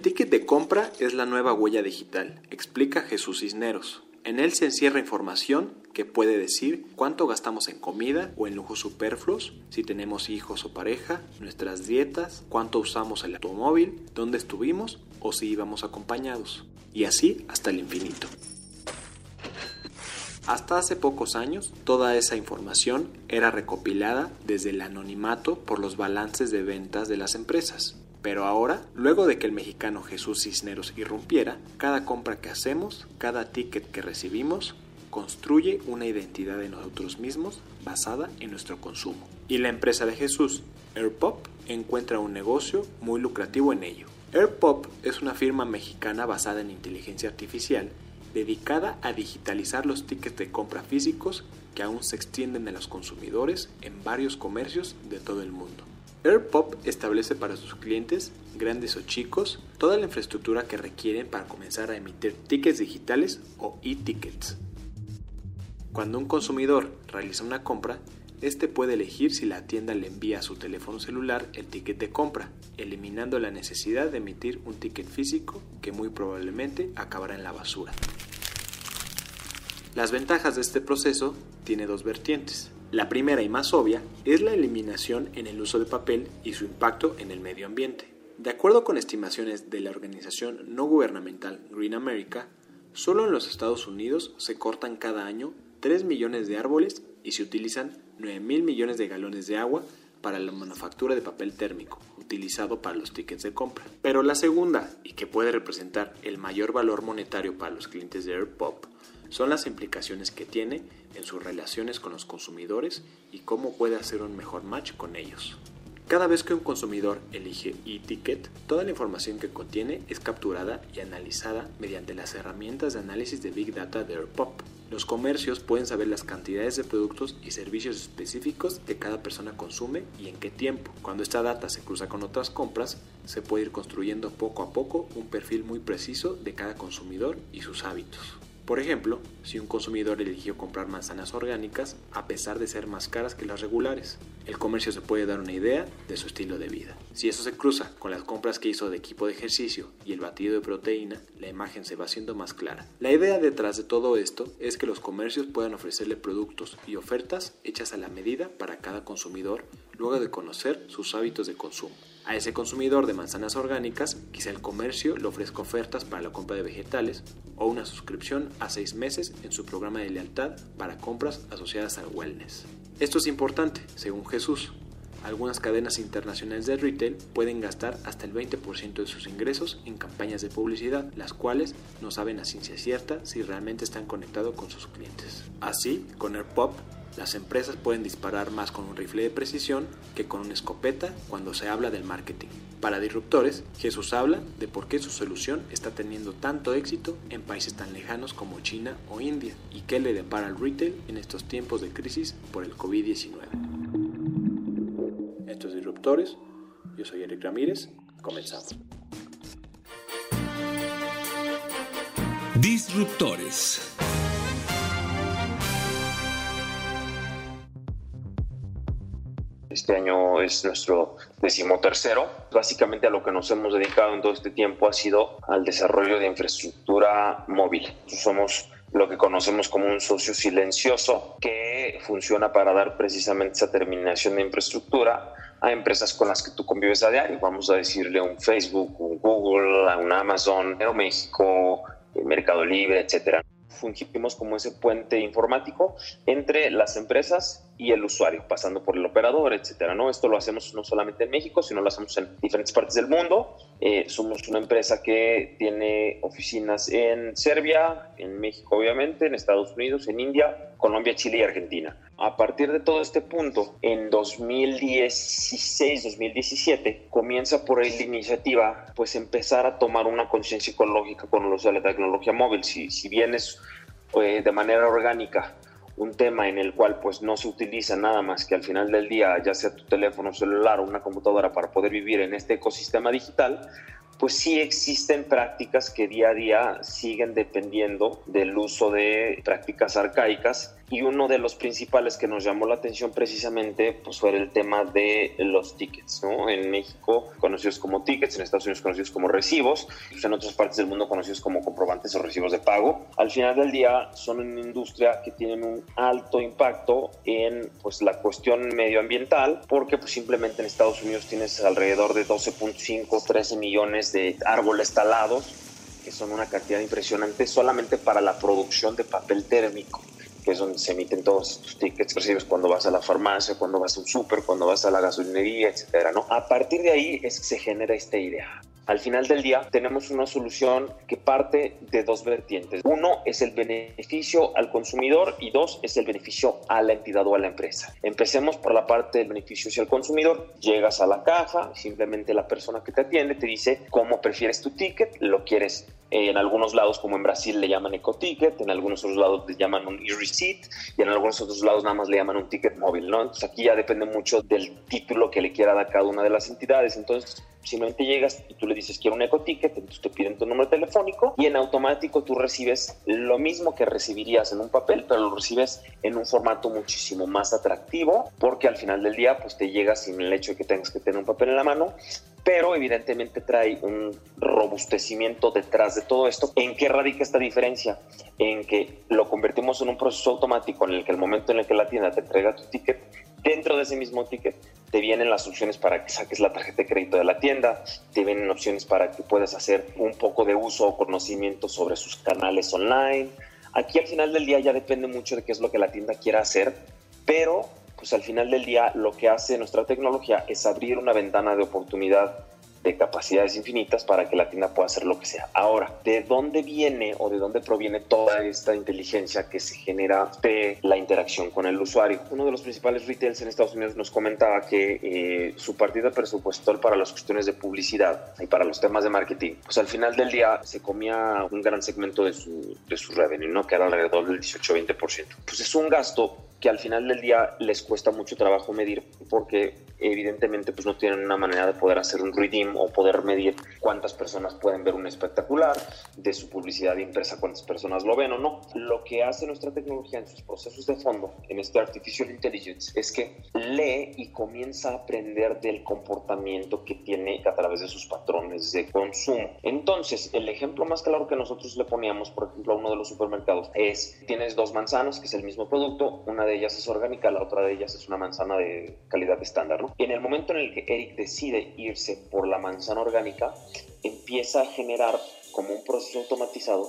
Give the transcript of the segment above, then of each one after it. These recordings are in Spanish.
El ticket de compra es la nueva huella digital, explica Jesús Cisneros. En él se encierra información que puede decir cuánto gastamos en comida o en lujos superfluos, si tenemos hijos o pareja, nuestras dietas, cuánto usamos el automóvil, dónde estuvimos o si íbamos acompañados, y así hasta el infinito. Hasta hace pocos años, toda esa información era recopilada desde el anonimato por los balances de ventas de las empresas. Pero ahora, luego de que el mexicano Jesús Cisneros irrumpiera, cada compra que hacemos, cada ticket que recibimos, construye una identidad de nosotros mismos basada en nuestro consumo. Y la empresa de Jesús, AirPop, encuentra un negocio muy lucrativo en ello. AirPop es una firma mexicana basada en inteligencia artificial dedicada a digitalizar los tickets de compra físicos que aún se extienden a los consumidores en varios comercios de todo el mundo. AirPop establece para sus clientes, grandes o chicos, toda la infraestructura que requieren para comenzar a emitir tickets digitales o e-tickets. Cuando un consumidor realiza una compra, este puede elegir si la tienda le envía a su teléfono celular el ticket de compra, eliminando la necesidad de emitir un ticket físico que muy probablemente acabará en la basura. Las ventajas de este proceso tiene dos vertientes. La primera y más obvia es la eliminación en el uso de papel y su impacto en el medio ambiente. De acuerdo con estimaciones de la organización no gubernamental Green America, solo en los Estados Unidos se cortan cada año 3 millones de árboles y se utilizan 9 mil millones de galones de agua para la manufactura de papel térmico, utilizado para los tickets de compra. Pero la segunda, y que puede representar el mayor valor monetario para los clientes de AirPop, son las implicaciones que tiene en sus relaciones con los consumidores y cómo puede hacer un mejor match con ellos. Cada vez que un consumidor elige e-ticket, toda la información que contiene es capturada y analizada mediante las herramientas de análisis de Big Data de AirPop. Los comercios pueden saber las cantidades de productos y servicios específicos que cada persona consume y en qué tiempo. Cuando esta data se cruza con otras compras, se puede ir construyendo poco a poco un perfil muy preciso de cada consumidor y sus hábitos. Por ejemplo, si un consumidor eligió comprar manzanas orgánicas a pesar de ser más caras que las regulares, el comercio se puede dar una idea de su estilo de vida. Si eso se cruza con las compras que hizo de equipo de ejercicio y el batido de proteína, la imagen se va haciendo más clara. La idea detrás de todo esto es que los comercios puedan ofrecerle productos y ofertas hechas a la medida para cada consumidor luego de conocer sus hábitos de consumo. A ese consumidor de manzanas orgánicas, quizá el comercio le ofrezca ofertas para la compra de vegetales o una suscripción a seis meses en su programa de lealtad para compras asociadas al wellness. Esto es importante, según Jesús. Algunas cadenas internacionales de retail pueden gastar hasta el 20% de sus ingresos en campañas de publicidad, las cuales no saben a ciencia cierta si realmente están conectados con sus clientes. Así, con AirPop las empresas pueden disparar más con un rifle de precisión que con una escopeta cuando se habla del marketing. Para disruptores, Jesús habla de por qué su solución está teniendo tanto éxito en países tan lejanos como China o India y qué le depara al retail en estos tiempos de crisis por el COVID-19. Estos disruptores, yo soy Eric Ramírez, comenzamos. Disruptores. Este año es nuestro decimotercero. Básicamente a lo que nos hemos dedicado en todo este tiempo ha sido al desarrollo de infraestructura móvil. Somos lo que conocemos como un socio silencioso que funciona para dar precisamente esa terminación de infraestructura a empresas con las que tú convives a diario. Vamos a decirle un Facebook, un Google, un Amazon, Aeroméxico, Mercado Libre, etcétera. Fungimos como ese puente informático entre las empresas y el usuario, pasando por el operador, etcétera. ¿no? Esto lo hacemos no solamente en México, sino lo hacemos en diferentes partes del mundo. Eh, somos una empresa que tiene oficinas en Serbia, en México obviamente, en Estados Unidos, en India, Colombia, Chile y Argentina. A partir de todo este punto, en 2016-2017, comienza por ahí la iniciativa, pues empezar a tomar una conciencia ecológica con el uso de la tecnología móvil. Si, si bien es eh, de manera orgánica un tema en el cual pues no se utiliza nada más que al final del día, ya sea tu teléfono celular o una computadora para poder vivir en este ecosistema digital, pues sí existen prácticas que día a día siguen dependiendo del uso de prácticas arcaicas y uno de los principales que nos llamó la atención precisamente pues fue el tema de los tickets, ¿no? En México conocidos como tickets, en Estados Unidos conocidos como recibos, pues en otras partes del mundo conocidos como comprobantes o recibos de pago. Al final del día son una industria que tienen un alto impacto en pues la cuestión medioambiental porque pues simplemente en Estados Unidos tienes alrededor de 12.5, 13 millones de árboles talados que son una cantidad impresionante solamente para la producción de papel térmico que es donde se emiten todos estos tickets recibes cuando vas a la farmacia, cuando vas a un súper, cuando vas a la gasolinería, etcétera, ¿no? A partir de ahí es que se genera esta idea. Al final del día tenemos una solución que parte de dos vertientes. Uno es el beneficio al consumidor y dos es el beneficio a la entidad o a la empresa. Empecemos por la parte del beneficio hacia el consumidor. Llegas a la caja, simplemente la persona que te atiende te dice cómo prefieres tu ticket, lo quieres en algunos lados, como en Brasil, le llaman ecoticket, en algunos otros lados le llaman un e-receipt y en algunos otros lados nada más le llaman un ticket móvil, ¿no? Aquí ya depende mucho del título que le quiera dar cada una de las entidades. Entonces, simplemente llegas y tú le dices quiero un ecoticket, entonces te piden tu número telefónico y en automático tú recibes lo mismo que recibirías en un papel, pero lo recibes en un formato muchísimo más atractivo porque al final del día pues te llega sin el hecho de que tengas que tener un papel en la mano pero evidentemente trae un robustecimiento detrás de todo esto. ¿En qué radica esta diferencia? En que lo convertimos en un proceso automático en el que el momento en el que la tienda te entrega tu ticket, dentro de ese mismo ticket te vienen las opciones para que saques la tarjeta de crédito de la tienda, te vienen opciones para que puedas hacer un poco de uso o conocimiento sobre sus canales online. Aquí al final del día ya depende mucho de qué es lo que la tienda quiera hacer, pero pues al final del día lo que hace nuestra tecnología es abrir una ventana de oportunidad de capacidades infinitas para que la tienda pueda hacer lo que sea. Ahora, ¿de dónde viene o de dónde proviene toda esta inteligencia que se genera de la interacción con el usuario? Uno de los principales retails en Estados Unidos nos comentaba que eh, su partida presupuestal para las cuestiones de publicidad y para los temas de marketing, pues al final del día se comía un gran segmento de su, de su revenue, ¿no? que era alrededor del 18-20%. Pues es un gasto que al final del día les cuesta mucho trabajo medir porque evidentemente pues no tienen una manera de poder hacer un redeem o poder medir cuántas personas pueden ver un espectacular de su publicidad impresa, cuántas personas lo ven o no. Lo que hace nuestra tecnología en sus procesos de fondo, en este Artificial Intelligence, es que lee y comienza a aprender del comportamiento que tiene a través de sus patrones de consumo. Entonces, el ejemplo más claro que nosotros le poníamos, por ejemplo, a uno de los supermercados es, tienes dos manzanas, que es el mismo producto, una de ellas es orgánica, la otra de ellas es una manzana de calidad estándar, ¿no? En el momento en el que Eric decide irse por la manzana orgánica, empieza a generar como un proceso automatizado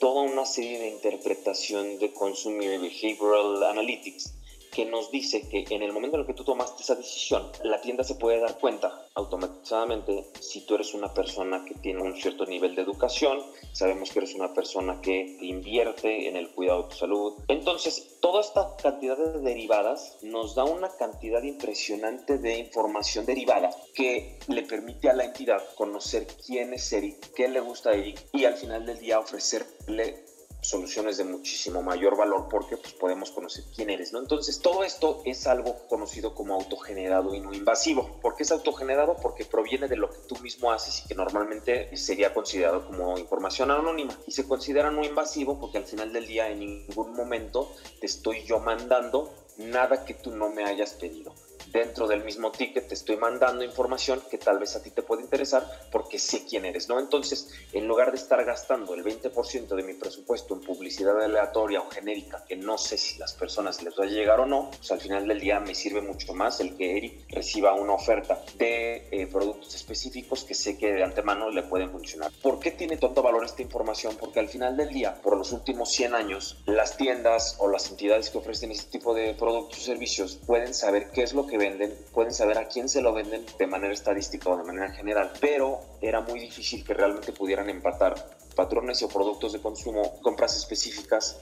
toda una serie de interpretación de Consumer Behavioral Analytics que nos dice que en el momento en el que tú tomaste esa decisión, la tienda se puede dar cuenta automatizadamente si tú eres una persona que tiene un cierto nivel de educación, sabemos que eres una persona que invierte en el cuidado de tu salud. Entonces, toda esta cantidad de derivadas nos da una cantidad impresionante de información derivada que le permite a la entidad conocer quién es Eric, qué le gusta a Eric y al final del día ofrecerle soluciones de muchísimo mayor valor porque pues, podemos conocer quién eres, ¿no? Entonces, todo esto es algo conocido como autogenerado y no invasivo. ¿Por qué es autogenerado? Porque proviene de lo que tú mismo haces y que normalmente sería considerado como información anónima. Y se considera no invasivo porque al final del día en ningún momento te estoy yo mandando nada que tú no me hayas pedido dentro del mismo ticket te estoy mandando información que tal vez a ti te puede interesar porque sé quién eres, ¿no? Entonces, en lugar de estar gastando el 20% de mi presupuesto en publicidad aleatoria o genérica, que no sé si las personas les va a llegar o no, pues al final del día me sirve mucho más el que Eric reciba una oferta de eh, productos específicos que sé que de antemano le pueden funcionar. ¿Por qué tiene tanto valor esta información? Porque al final del día, por los últimos 100 años, las tiendas o las entidades que ofrecen este tipo de productos o servicios pueden saber qué es lo que venden, pueden saber a quién se lo venden de manera estadística o de manera general, pero era muy difícil que realmente pudieran empatar patrones o productos de consumo, compras específicas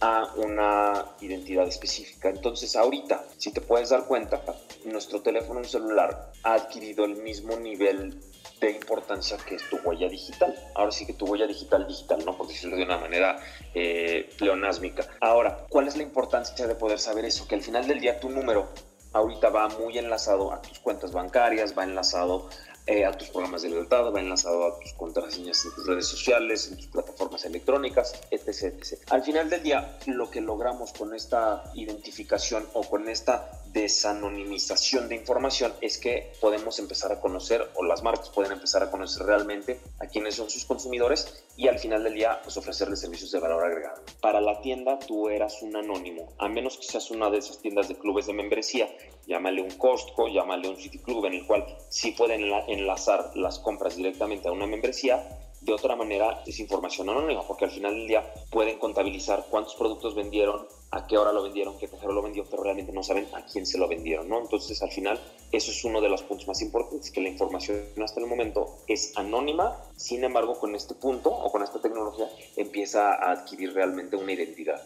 a una identidad específica. Entonces ahorita, si te puedes dar cuenta, nuestro teléfono celular ha adquirido el mismo nivel de importancia que es tu huella digital. Ahora sí que tu huella digital digital, ¿no? Por decirlo de una manera eh, pleonásmica. Ahora, ¿cuál es la importancia de poder saber eso? Que al final del día tu número ahorita va muy enlazado a tus cuentas bancarias, va enlazado eh, a tus programas de lealtad, va enlazado a tus contraseñas en tus redes sociales, en tus plataformas electrónicas, etc, etc. Al final del día, lo que logramos con esta identificación o con esta desanonimización de información es que podemos empezar a conocer o las marcas pueden empezar a conocer realmente a quiénes son sus consumidores y al final del día pues ofrecerles servicios de valor agregado. Para la tienda tú eras un anónimo, a menos que seas una de esas tiendas de clubes de membresía, llámale un Costco, llámale un City Club en el cual sí pueden enlazar las compras directamente a una membresía, de otra manera es información anónima, porque al final del día pueden contabilizar cuántos productos vendieron, a qué hora lo vendieron, qué cajero lo vendió, pero realmente no saben a quién se lo vendieron, ¿no? Entonces, al final, eso es uno de los puntos más importantes, que la información hasta el momento es anónima, sin embargo, con este punto o con esta tecnología empieza a adquirir realmente una identidad.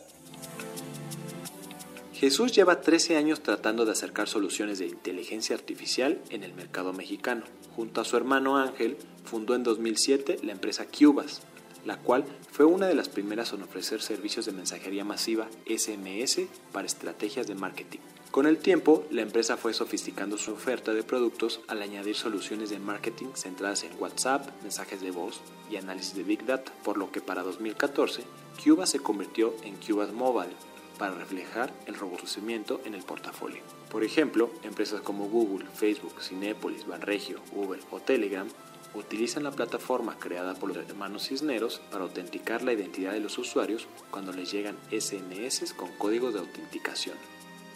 Jesús lleva 13 años tratando de acercar soluciones de inteligencia artificial en el mercado mexicano. Junto a su hermano Ángel, fundó en 2007 la empresa Cubas, la cual fue una de las primeras en ofrecer servicios de mensajería masiva SMS para estrategias de marketing. Con el tiempo, la empresa fue sofisticando su oferta de productos al añadir soluciones de marketing centradas en WhatsApp, mensajes de voz y análisis de Big Data, por lo que para 2014, Cubas se convirtió en Cubas Mobile, para reflejar el robustecimiento en el portafolio. Por ejemplo, empresas como Google, Facebook, Cinepolis, Banregio, Uber o Telegram utilizan la plataforma creada por los hermanos Cisneros para autenticar la identidad de los usuarios cuando les llegan SMS con códigos de autenticación.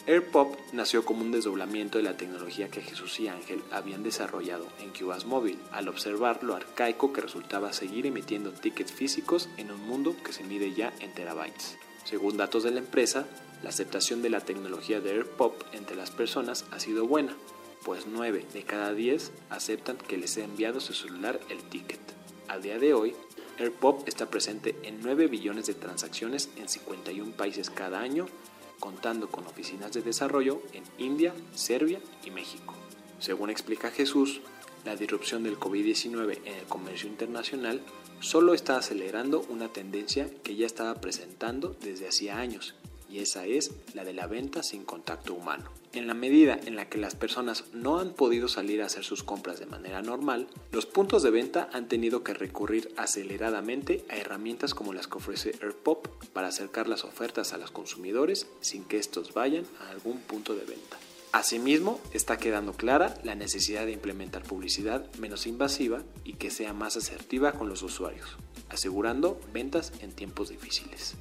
AirPop nació como un desdoblamiento de la tecnología que Jesús y Ángel habían desarrollado en Cubas Móvil, al observar lo arcaico que resultaba seguir emitiendo tickets físicos en un mundo que se mide ya en terabytes. Según datos de la empresa, la aceptación de la tecnología de AirPop entre las personas ha sido buena, pues 9 de cada 10 aceptan que les sea enviado su celular el ticket. Al día de hoy, AirPop está presente en 9 billones de transacciones en 51 países cada año, contando con oficinas de desarrollo en India, Serbia y México. Según explica Jesús, la disrupción del COVID-19 en el comercio internacional solo está acelerando una tendencia que ya estaba presentando desde hacía años, y esa es la de la venta sin contacto humano. En la medida en la que las personas no han podido salir a hacer sus compras de manera normal, los puntos de venta han tenido que recurrir aceleradamente a herramientas como las que ofrece AirPop para acercar las ofertas a los consumidores sin que estos vayan a algún punto de venta. Asimismo, está quedando clara la necesidad de implementar publicidad menos invasiva y que sea más asertiva con los usuarios, asegurando ventas en tiempos difíciles.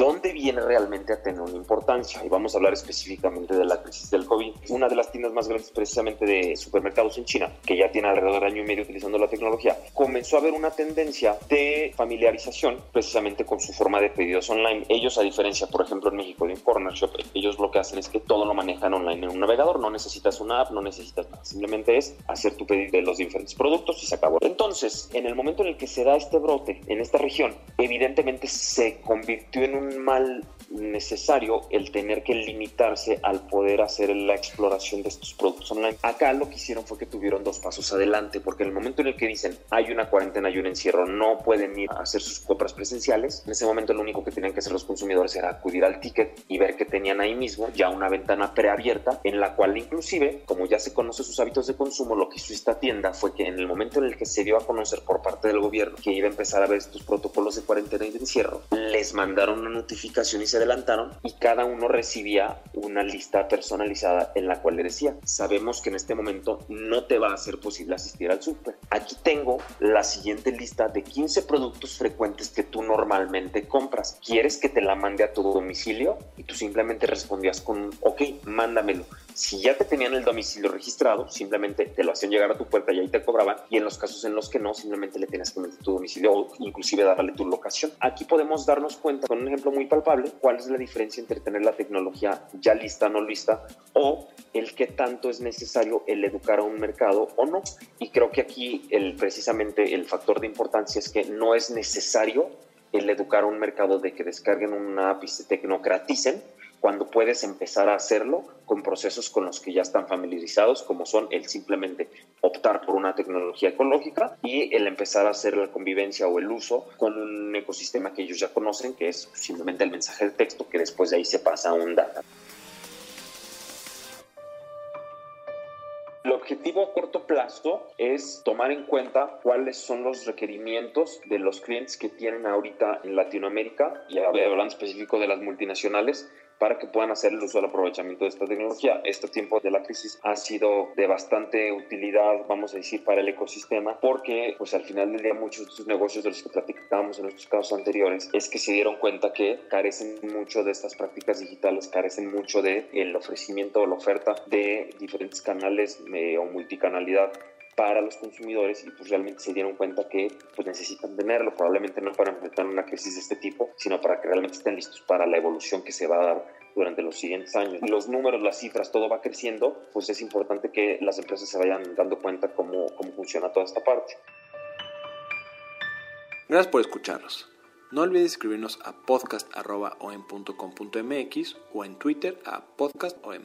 ¿Dónde viene realmente a tener una importancia? Y vamos a hablar específicamente de la crisis del COVID. Una de las tiendas más grandes precisamente de supermercados en China, que ya tiene alrededor de año y medio utilizando la tecnología, comenzó a ver una tendencia de familiarización precisamente con su forma de pedidos online. Ellos, a diferencia, por ejemplo, en México de un corner shop, ellos lo que hacen es que todo lo manejan online en un navegador. No necesitas una app, no necesitas nada. Simplemente es hacer tu pedido de los diferentes productos y se acabó. Entonces, en el momento en el que se da este brote en esta región, evidentemente se convirtió en un mal necesario el tener que limitarse al poder hacer la exploración de estos productos online. Acá lo que hicieron fue que tuvieron dos pasos adelante, porque en el momento en el que dicen hay una cuarentena, hay un encierro, no pueden ir a hacer sus compras presenciales, en ese momento lo único que tenían que hacer los consumidores era acudir al ticket y ver que tenían ahí mismo ya una ventana preabierta en la cual inclusive, como ya se conoce sus hábitos de consumo, lo que hizo esta tienda fue que en el momento en el que se dio a conocer por parte del gobierno que iba a empezar a ver estos protocolos de cuarentena y de encierro, les mandaron una notificación y se adelantaron y cada uno recibía una lista personalizada en la cual le decía, sabemos que en este momento no te va a ser posible asistir al súper. Aquí tengo la siguiente lista de 15 productos frecuentes que tú normalmente compras. ¿Quieres que te la mande a tu domicilio? Y tú simplemente respondías con, ok, mándamelo. Si ya te tenían el domicilio registrado, simplemente te lo hacían llegar a tu puerta y ahí te cobraban. Y en los casos en los que no, simplemente le tenías que meter tu domicilio o inclusive darle tu locación. Aquí podemos darnos cuenta con un ejemplo muy palpable cuál es la diferencia entre tener la tecnología ya lista, no lista, o el que tanto es necesario el educar a un mercado o no. Y creo que aquí el, precisamente el factor de importancia es que no es necesario el educar a un mercado de que descarguen una app y se tecnocraticen, cuando puedes empezar a hacerlo con procesos con los que ya están familiarizados, como son el simplemente optar por una tecnología ecológica y el empezar a hacer la convivencia o el uso con un ecosistema que ellos ya conocen, que es simplemente el mensaje de texto, que después de ahí se pasa a un data. El objetivo a corto plazo es tomar en cuenta cuáles son los requerimientos de los clientes que tienen ahorita en Latinoamérica, y hablando específico de las multinacionales, para que puedan hacer el uso del aprovechamiento de esta tecnología. Este tiempo de la crisis ha sido de bastante utilidad, vamos a decir, para el ecosistema, porque pues al final del día muchos de estos negocios de los que platicábamos en nuestros casos anteriores es que se dieron cuenta que carecen mucho de estas prácticas digitales, carecen mucho de el ofrecimiento o la oferta de diferentes canales eh, o multicanalidad para los consumidores y pues realmente se dieron cuenta que pues necesitan tenerlo, probablemente no para enfrentar una crisis de este tipo, sino para que realmente estén listos para la evolución que se va a dar durante los siguientes años. Los números, las cifras, todo va creciendo, pues es importante que las empresas se vayan dando cuenta cómo, cómo funciona toda esta parte. Gracias por escucharnos. No olvides escribirnos a podcast.om.com.mx o en Twitter a podcastom.